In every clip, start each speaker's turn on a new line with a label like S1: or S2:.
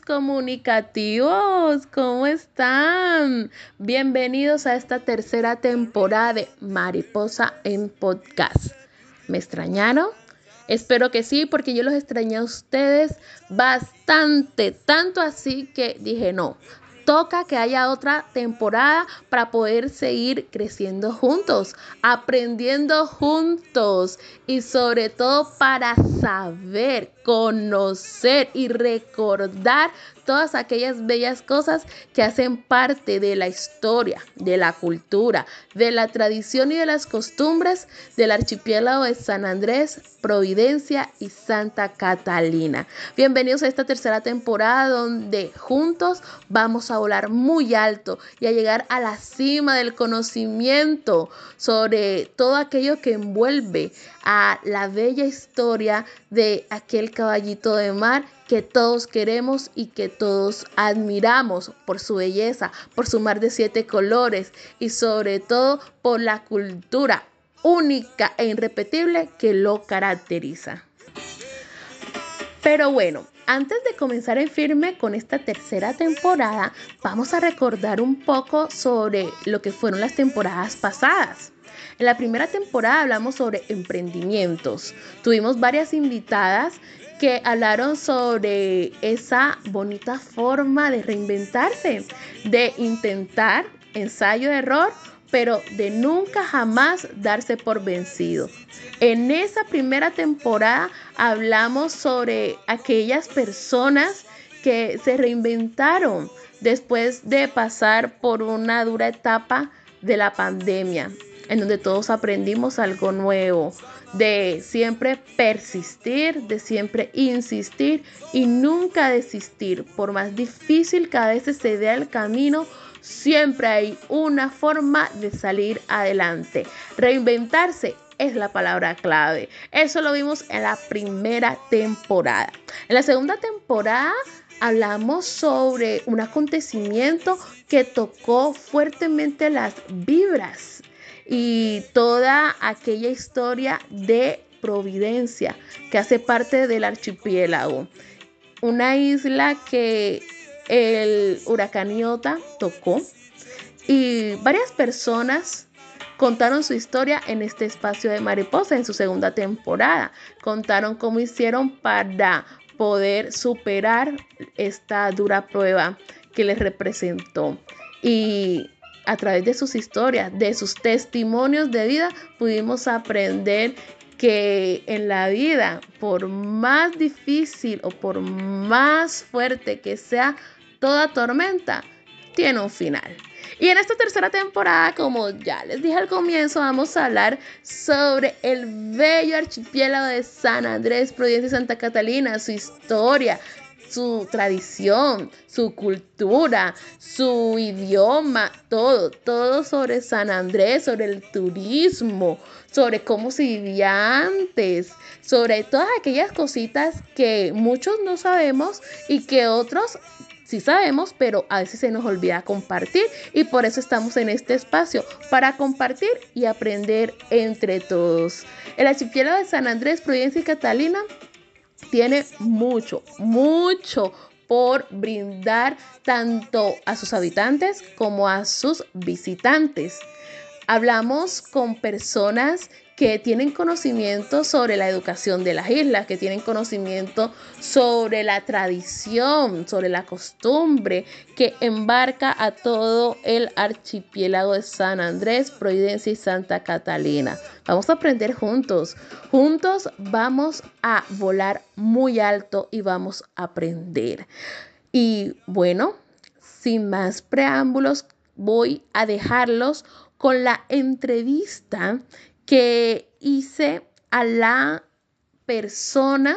S1: comunicativos, ¿cómo están? Bienvenidos a esta tercera temporada de Mariposa en Podcast. ¿Me extrañaron? Espero que sí, porque yo los extrañé a ustedes bastante, tanto así que dije no, toca que haya otra temporada para poder seguir creciendo juntos, aprendiendo juntos y sobre todo para saber, conocer y recordar todas aquellas bellas cosas que hacen parte de la historia, de la cultura, de la tradición y de las costumbres del archipiélago de San Andrés, Providencia y Santa Catalina. Bienvenidos a esta tercera temporada donde juntos vamos a volar muy alto y a llegar a la cima del conocimiento sobre todo aquello que envuelve a la bella historia de aquel caballito de mar que todos queremos y que todos admiramos por su belleza, por su mar de siete colores y sobre todo por la cultura única e irrepetible que lo caracteriza. Pero bueno, antes de comenzar en firme con esta tercera temporada, vamos a recordar un poco sobre lo que fueron las temporadas pasadas. En la primera temporada hablamos sobre emprendimientos. Tuvimos varias invitadas que hablaron sobre esa bonita forma de reinventarse, de intentar ensayo de error, pero de nunca jamás darse por vencido. En esa primera temporada hablamos sobre aquellas personas que se reinventaron después de pasar por una dura etapa de la pandemia en donde todos aprendimos algo nuevo, de siempre persistir, de siempre insistir y nunca desistir. Por más difícil que a veces se vea el camino, siempre hay una forma de salir adelante. Reinventarse es la palabra clave. Eso lo vimos en la primera temporada. En la segunda temporada hablamos sobre un acontecimiento que tocó fuertemente las vibras y toda aquella historia de Providencia que hace parte del archipiélago. Una isla que el huracán Iota tocó y varias personas contaron su historia en este espacio de mariposa en su segunda temporada. Contaron cómo hicieron para poder superar esta dura prueba que les representó. Y a través de sus historias, de sus testimonios de vida, pudimos aprender que en la vida, por más difícil o por más fuerte que sea toda tormenta, tiene un final. Y en esta tercera temporada, como ya les dije al comienzo, vamos a hablar sobre el bello archipiélago de San Andrés, Providencia y Santa Catalina, su historia, su tradición, su cultura, su idioma, todo, todo sobre San Andrés, sobre el turismo, sobre cómo se vivía antes, sobre todas aquellas cositas que muchos no sabemos y que otros sí sabemos, pero a veces se nos olvida compartir y por eso estamos en este espacio, para compartir y aprender entre todos. El archipiélago de San Andrés, Providencia y Catalina tiene mucho, mucho por brindar tanto a sus habitantes como a sus visitantes. Hablamos con personas que tienen conocimiento sobre la educación de las islas, que tienen conocimiento sobre la tradición, sobre la costumbre que embarca a todo el archipiélago de San Andrés, Providencia y Santa Catalina. Vamos a aprender juntos. Juntos vamos a volar muy alto y vamos a aprender. Y bueno, sin más preámbulos, voy a dejarlos con la entrevista que hice a la persona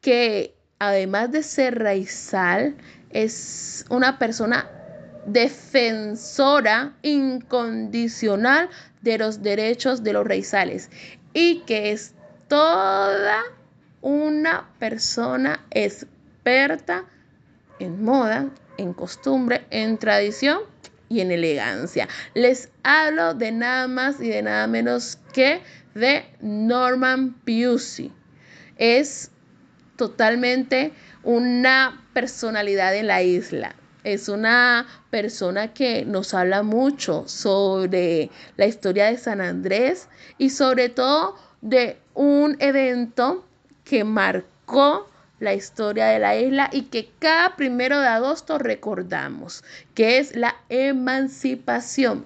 S1: que además de ser raizal, es una persona defensora incondicional de los derechos de los raizales y que es toda una persona experta en moda, en costumbre, en tradición y en elegancia. Les hablo de nada más y de nada menos que de Norman Pusey. Es totalmente una personalidad en la isla. Es una persona que nos habla mucho sobre la historia de San Andrés y sobre todo de un evento que marcó la historia de la isla y que cada primero de agosto recordamos, que es la emancipación.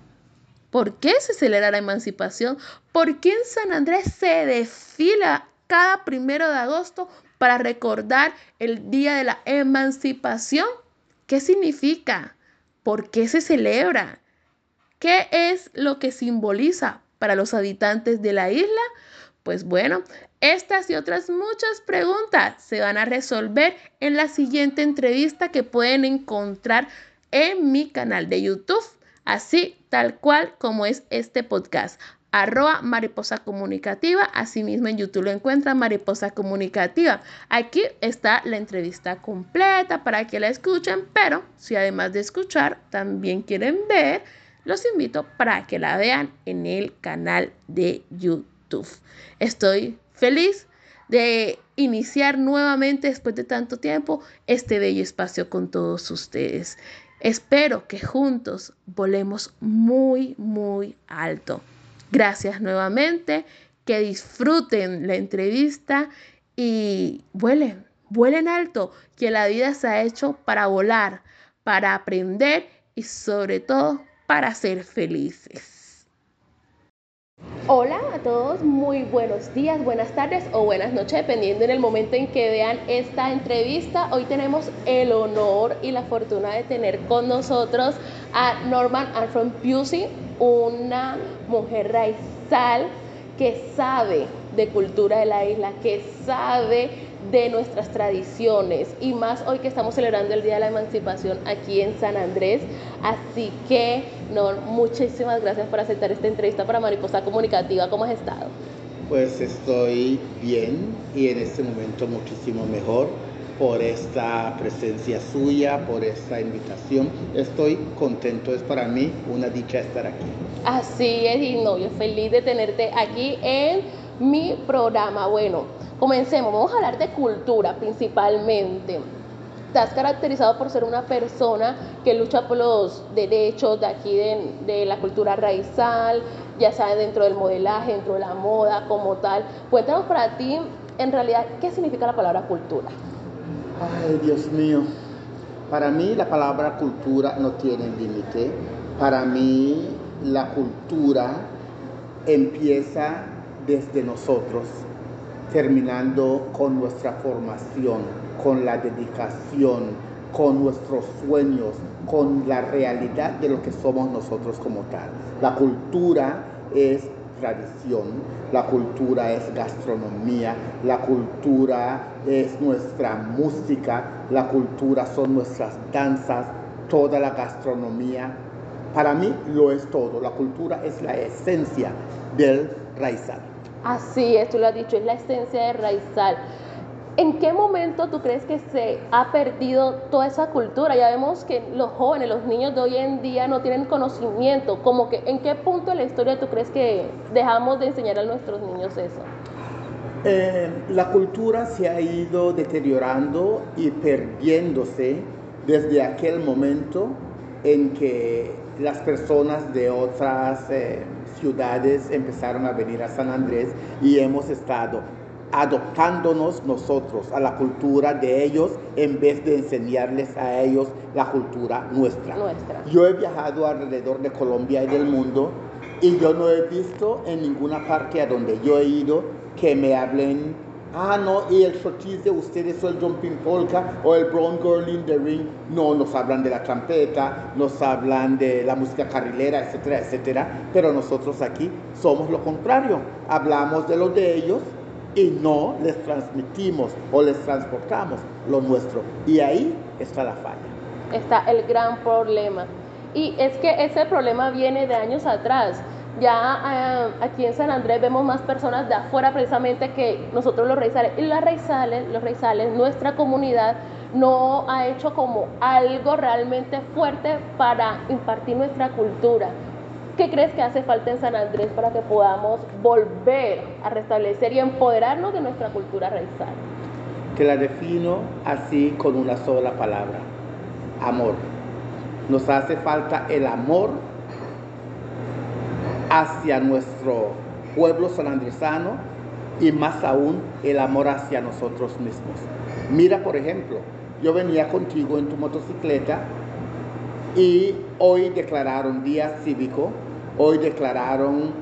S1: ¿Por qué se celebra la emancipación? ¿Por qué en San Andrés se desfila cada primero de agosto para recordar el día de la emancipación? ¿Qué significa? ¿Por qué se celebra? ¿Qué es lo que simboliza para los habitantes de la isla? Pues bueno, estas y otras muchas preguntas se van a resolver en la siguiente entrevista que pueden encontrar en mi canal de YouTube, así tal cual como es este podcast arroba mariposa comunicativa. Asimismo en YouTube lo encuentran mariposa comunicativa. Aquí está la entrevista completa para que la escuchen, pero si además de escuchar también quieren ver, los invito para que la vean en el canal de YouTube. Estoy feliz de iniciar nuevamente después de tanto tiempo este bello espacio con todos ustedes. Espero que juntos volemos muy, muy alto. Gracias nuevamente, que disfruten la entrevista y vuelen, vuelen alto, que la vida se ha hecho para volar, para aprender y sobre todo para ser felices. Hola a todos, muy buenos días, buenas tardes o buenas noches, dependiendo en el momento en que vean esta entrevista. Hoy tenemos el honor y la fortuna de tener con nosotros a Norman Armstrong Pusey, una mujer raizal que sabe de cultura de la isla, que sabe de nuestras tradiciones y más hoy que estamos celebrando el Día de la Emancipación aquí en San Andrés. Así que, no, muchísimas gracias por aceptar esta entrevista para Mariposa Comunicativa. ¿Cómo has estado?
S2: Pues estoy bien y en este momento muchísimo mejor por esta presencia suya, por esta invitación. Estoy contento, es para mí una dicha estar aquí.
S1: Así es, y no, yo feliz de tenerte aquí en mi programa. Bueno, comencemos, vamos a hablar de cultura principalmente. Te has caracterizado por ser una persona que lucha por los derechos de aquí de, de la cultura raizal, ya sea dentro del modelaje, dentro de la moda como tal. Cuéntanos para ti, en realidad, ¿qué significa la palabra cultura?
S2: Ay, Dios mío. Para mí la palabra cultura no tiene límite. Para mí la cultura empieza desde nosotros, terminando con nuestra formación, con la dedicación, con nuestros sueños, con la realidad de lo que somos nosotros como tal. La cultura es tradición, la cultura es gastronomía, la cultura es nuestra música, la cultura son nuestras danzas, toda la gastronomía. Para mí lo es todo, la cultura es la esencia del raizal.
S1: Así es, tú lo has dicho, es la esencia del raizal. ¿En qué momento tú crees que se ha perdido toda esa cultura? Ya vemos que los jóvenes, los niños de hoy en día no tienen conocimiento. Como que, ¿En qué punto de la historia tú crees que dejamos de enseñar a nuestros niños eso?
S2: Eh, la cultura se ha ido deteriorando y perdiéndose desde aquel momento en que las personas de otras eh, ciudades empezaron a venir a San Andrés y hemos estado adoptándonos nosotros a la cultura de ellos en vez de enseñarles a ellos la cultura nuestra. nuestra. Yo he viajado alrededor de Colombia y del mundo y yo no he visto en ninguna parte a donde yo he ido que me hablen, ah, no, y el shorties de ustedes o el jumping polka o el brown girl in the ring. No, nos hablan de la trompeta, nos hablan de la música carrilera, etcétera, etcétera. Pero nosotros aquí somos lo contrario. Hablamos de lo de ellos y no les transmitimos o les transportamos lo nuestro. Y ahí está la falla.
S1: Está el gran problema. Y es que ese problema viene de años atrás. Ya eh, aquí en San Andrés vemos más personas de afuera precisamente que nosotros los raizales. Y las raizales, los raizales, nuestra comunidad no ha hecho como algo realmente fuerte para impartir nuestra cultura. ¿Qué crees que hace falta en San Andrés para que podamos volver a restablecer y empoderarnos de nuestra cultura raizal?
S2: Te la defino así con una sola palabra, amor. Nos hace falta el amor hacia nuestro pueblo sanandresano y más aún el amor hacia nosotros mismos. Mira, por ejemplo, yo venía contigo en tu motocicleta y hoy declararon día cívico, hoy declararon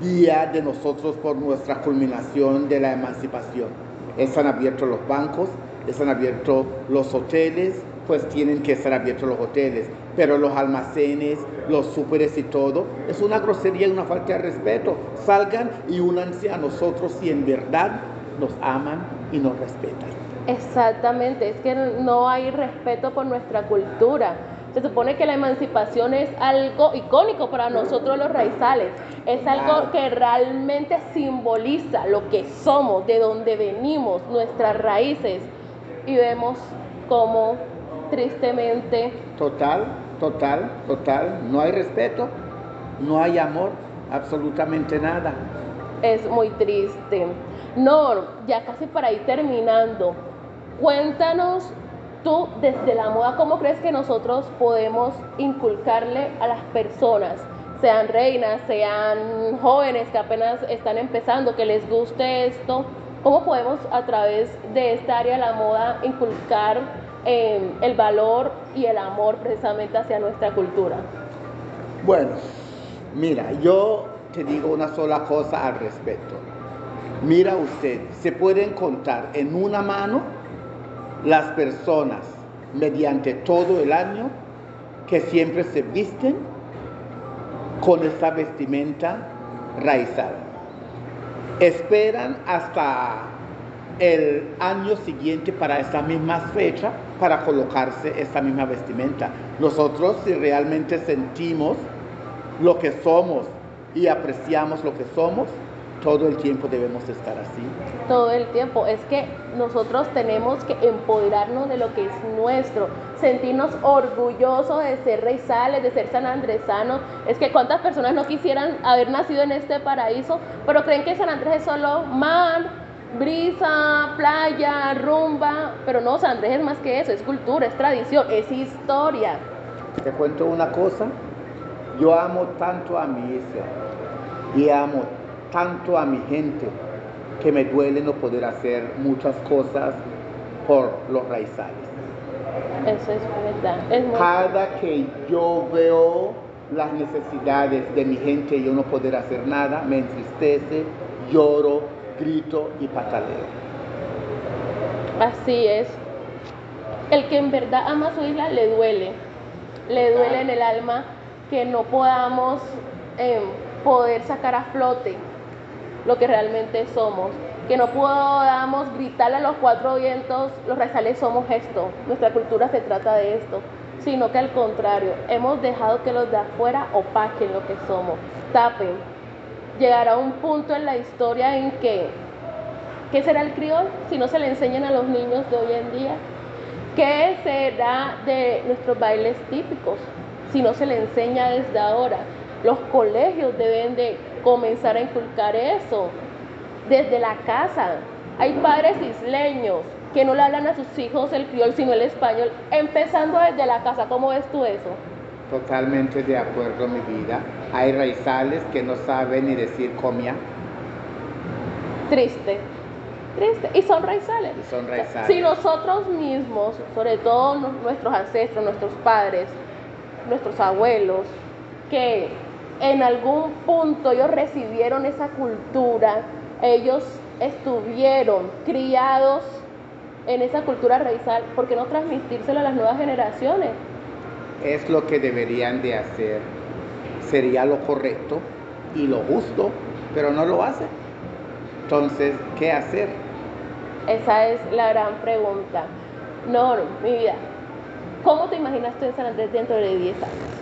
S2: día de nosotros por nuestra culminación de la emancipación. Están abiertos los bancos, están abiertos los hoteles, pues tienen que estar abiertos los hoteles, pero los almacenes, los súperes y todo, es una grosería y una falta de respeto. Salgan y únanse a nosotros si en verdad nos aman y nos respetan.
S1: Exactamente, es que no hay respeto por nuestra cultura. Se supone que la emancipación es algo icónico para nosotros los raizales, es algo que realmente simboliza lo que somos, de dónde venimos, nuestras raíces, y vemos cómo tristemente...
S2: Total, total, total, no hay respeto, no hay amor, absolutamente nada.
S1: Es muy triste. No, ya casi para ir terminando, cuéntanos tú desde la moda, ¿cómo crees que nosotros podemos inculcarle a las personas, sean reinas, sean jóvenes que apenas están empezando, que les guste esto? ¿Cómo podemos a través de esta área de la moda inculcar eh, el valor y el amor precisamente hacia nuestra cultura?
S2: Bueno, mira, yo te digo una sola cosa al respecto. Mira usted, se pueden contar en una mano las personas mediante todo el año que siempre se visten con esta vestimenta raizal. Esperan hasta el año siguiente para esta misma fecha para colocarse esta misma vestimenta. Nosotros si realmente sentimos lo que somos y apreciamos lo que somos, todo el tiempo debemos estar así.
S1: Todo el tiempo. Es que nosotros tenemos que empoderarnos de lo que es nuestro, sentirnos orgullosos de ser reizales, de ser San Es que cuántas personas no quisieran haber nacido en este paraíso, pero creen que San Andrés es solo mar, brisa, playa, rumba, pero no, San Andrés es más que eso, es cultura, es tradición, es historia.
S2: Te cuento una cosa, yo amo tanto a mi hija y amo tanto a mi gente que me duele no poder hacer muchas cosas por los raizales.
S1: Eso es verdad.
S2: Cada que yo veo las necesidades de mi gente y yo no poder hacer nada, me entristece, lloro, grito y pataleo.
S1: Así es. El que en verdad ama su isla le duele. Le duele en el alma que no podamos eh, poder sacar a flote lo que realmente somos. Que no podamos gritarle a los cuatro vientos, los raizales somos esto, nuestra cultura se trata de esto, sino que al contrario, hemos dejado que los de afuera opaquen lo que somos, tapen. Llegará un punto en la historia en que, ¿qué será el criol si no se le enseñan a los niños de hoy en día? ¿Qué será de nuestros bailes típicos si no se le enseña desde ahora? Los colegios deben de comenzar a inculcar eso desde la casa. Hay padres isleños que no le hablan a sus hijos el criol sino el español, empezando desde la casa. ¿Cómo ves tú eso?
S2: Totalmente de acuerdo, mi vida. Hay raizales que no saben ni decir comia.
S1: Triste, triste. Y son raizales.
S2: Y son raizales.
S1: Si nosotros mismos, sobre todo nuestros ancestros, nuestros padres, nuestros abuelos, que en algún punto ellos recibieron esa cultura, ellos estuvieron criados en esa cultura raizal, ¿por qué no transmitírselo a las nuevas generaciones?
S2: Es lo que deberían de hacer, sería lo correcto y lo justo, pero no lo hacen. Entonces, ¿qué hacer?
S1: Esa es la gran pregunta. No, mi vida, ¿cómo te imaginas tú en San Andrés dentro de 10 años?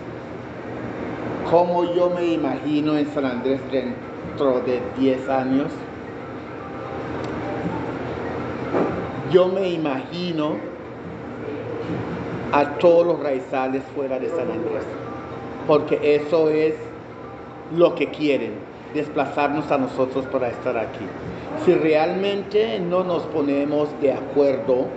S2: cómo yo me imagino en San Andrés dentro de 10 años. Yo me imagino a todos los raizales fuera de San Andrés, porque eso es lo que quieren, desplazarnos a nosotros para estar aquí. Si realmente no nos ponemos de acuerdo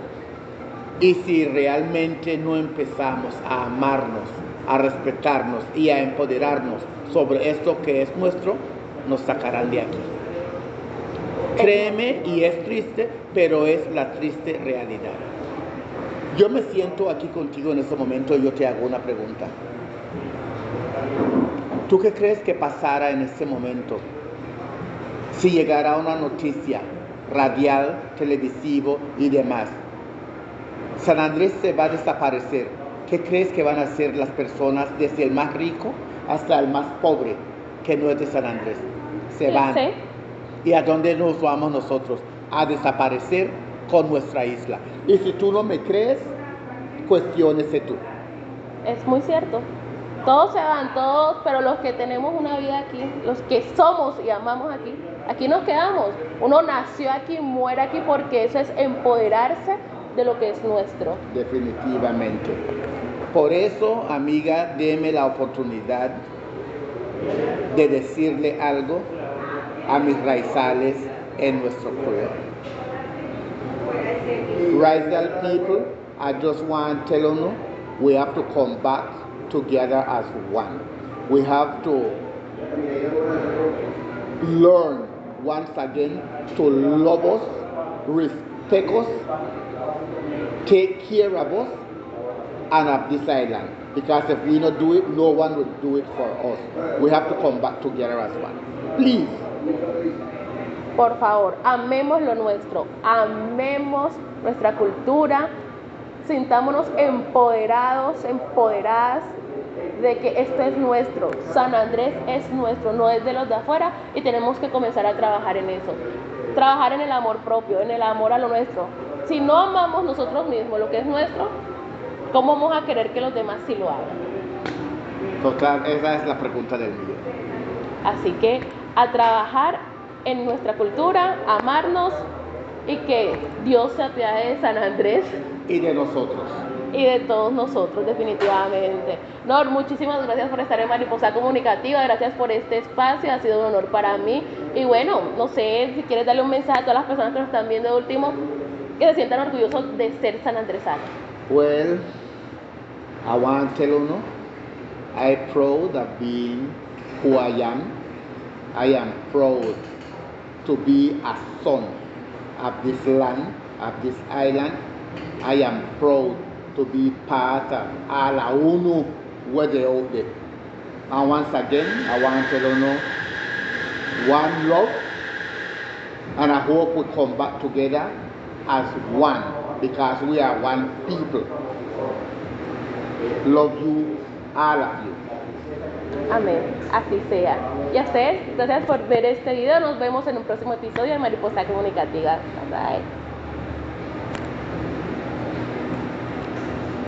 S2: y si realmente no empezamos a amarnos, a respetarnos y a empoderarnos sobre esto que es nuestro, nos sacarán de aquí. Créeme, y es triste, pero es la triste realidad. Yo me siento aquí contigo en este momento y yo te hago una pregunta. ¿Tú qué crees que pasara en este momento si llegara una noticia radial, televisivo y demás? San Andrés se va a desaparecer. ¿Qué crees que van a hacer las personas desde el más rico hasta el más pobre que no es de San Andrés? Se van. ¿Y a dónde nos vamos nosotros? A desaparecer con nuestra isla. Y si tú no me crees, cuestiónese tú.
S1: Es muy cierto. Todos se van, todos, pero los que tenemos una vida aquí, los que somos y amamos aquí, aquí nos quedamos. Uno nació aquí, muere aquí porque eso es empoderarse de lo que es nuestro.
S2: Definitivamente. Por eso, amiga, deme la oportunidad de decirle algo a mis raizales en nuestro pueblo. Raizal people, I just want to tell you, we have to come back together as one. We have to learn once again to love us, respect us, take care of us, and of this island. Because if we not do it, no one will do it for us. We have to come back together as one. Please.
S1: Por favor, amemos lo nuestro, amemos nuestra cultura, sintámonos empoderados, empoderadas de que esto es nuestro. San Andrés es nuestro, no es de los de afuera y tenemos que comenzar a trabajar en eso. Trabajar en el amor propio, en el amor a lo nuestro. Si no amamos nosotros mismos lo que es nuestro, ¿cómo vamos a querer que los demás sí lo hagan?
S2: Total, esa es la pregunta del millón.
S1: Así que a trabajar en nuestra cultura, amarnos y que Dios se apiade de San Andrés.
S2: Y de nosotros.
S1: Y de todos nosotros, definitivamente. Nor, muchísimas gracias por estar en Mariposa Comunicativa, gracias por este espacio, ha sido un honor para mí. Y bueno, no sé si quieres darle un mensaje a todas las personas que nos están viendo de último, que se sientan orgullosos de ser San Andresano.
S2: Well, I want to tell you, no, I proud of being who I am. I am proud to be a son of this land, of this island. I am proud to be part of Ala Unu Wede And once again, I want to know one love, and I hope we come back together as one because we are one people. Love you, all of you.
S1: Amén, así sea. Y a ustedes, gracias por ver este video. Nos vemos en un próximo episodio de Mariposa Comunicativa. Bye.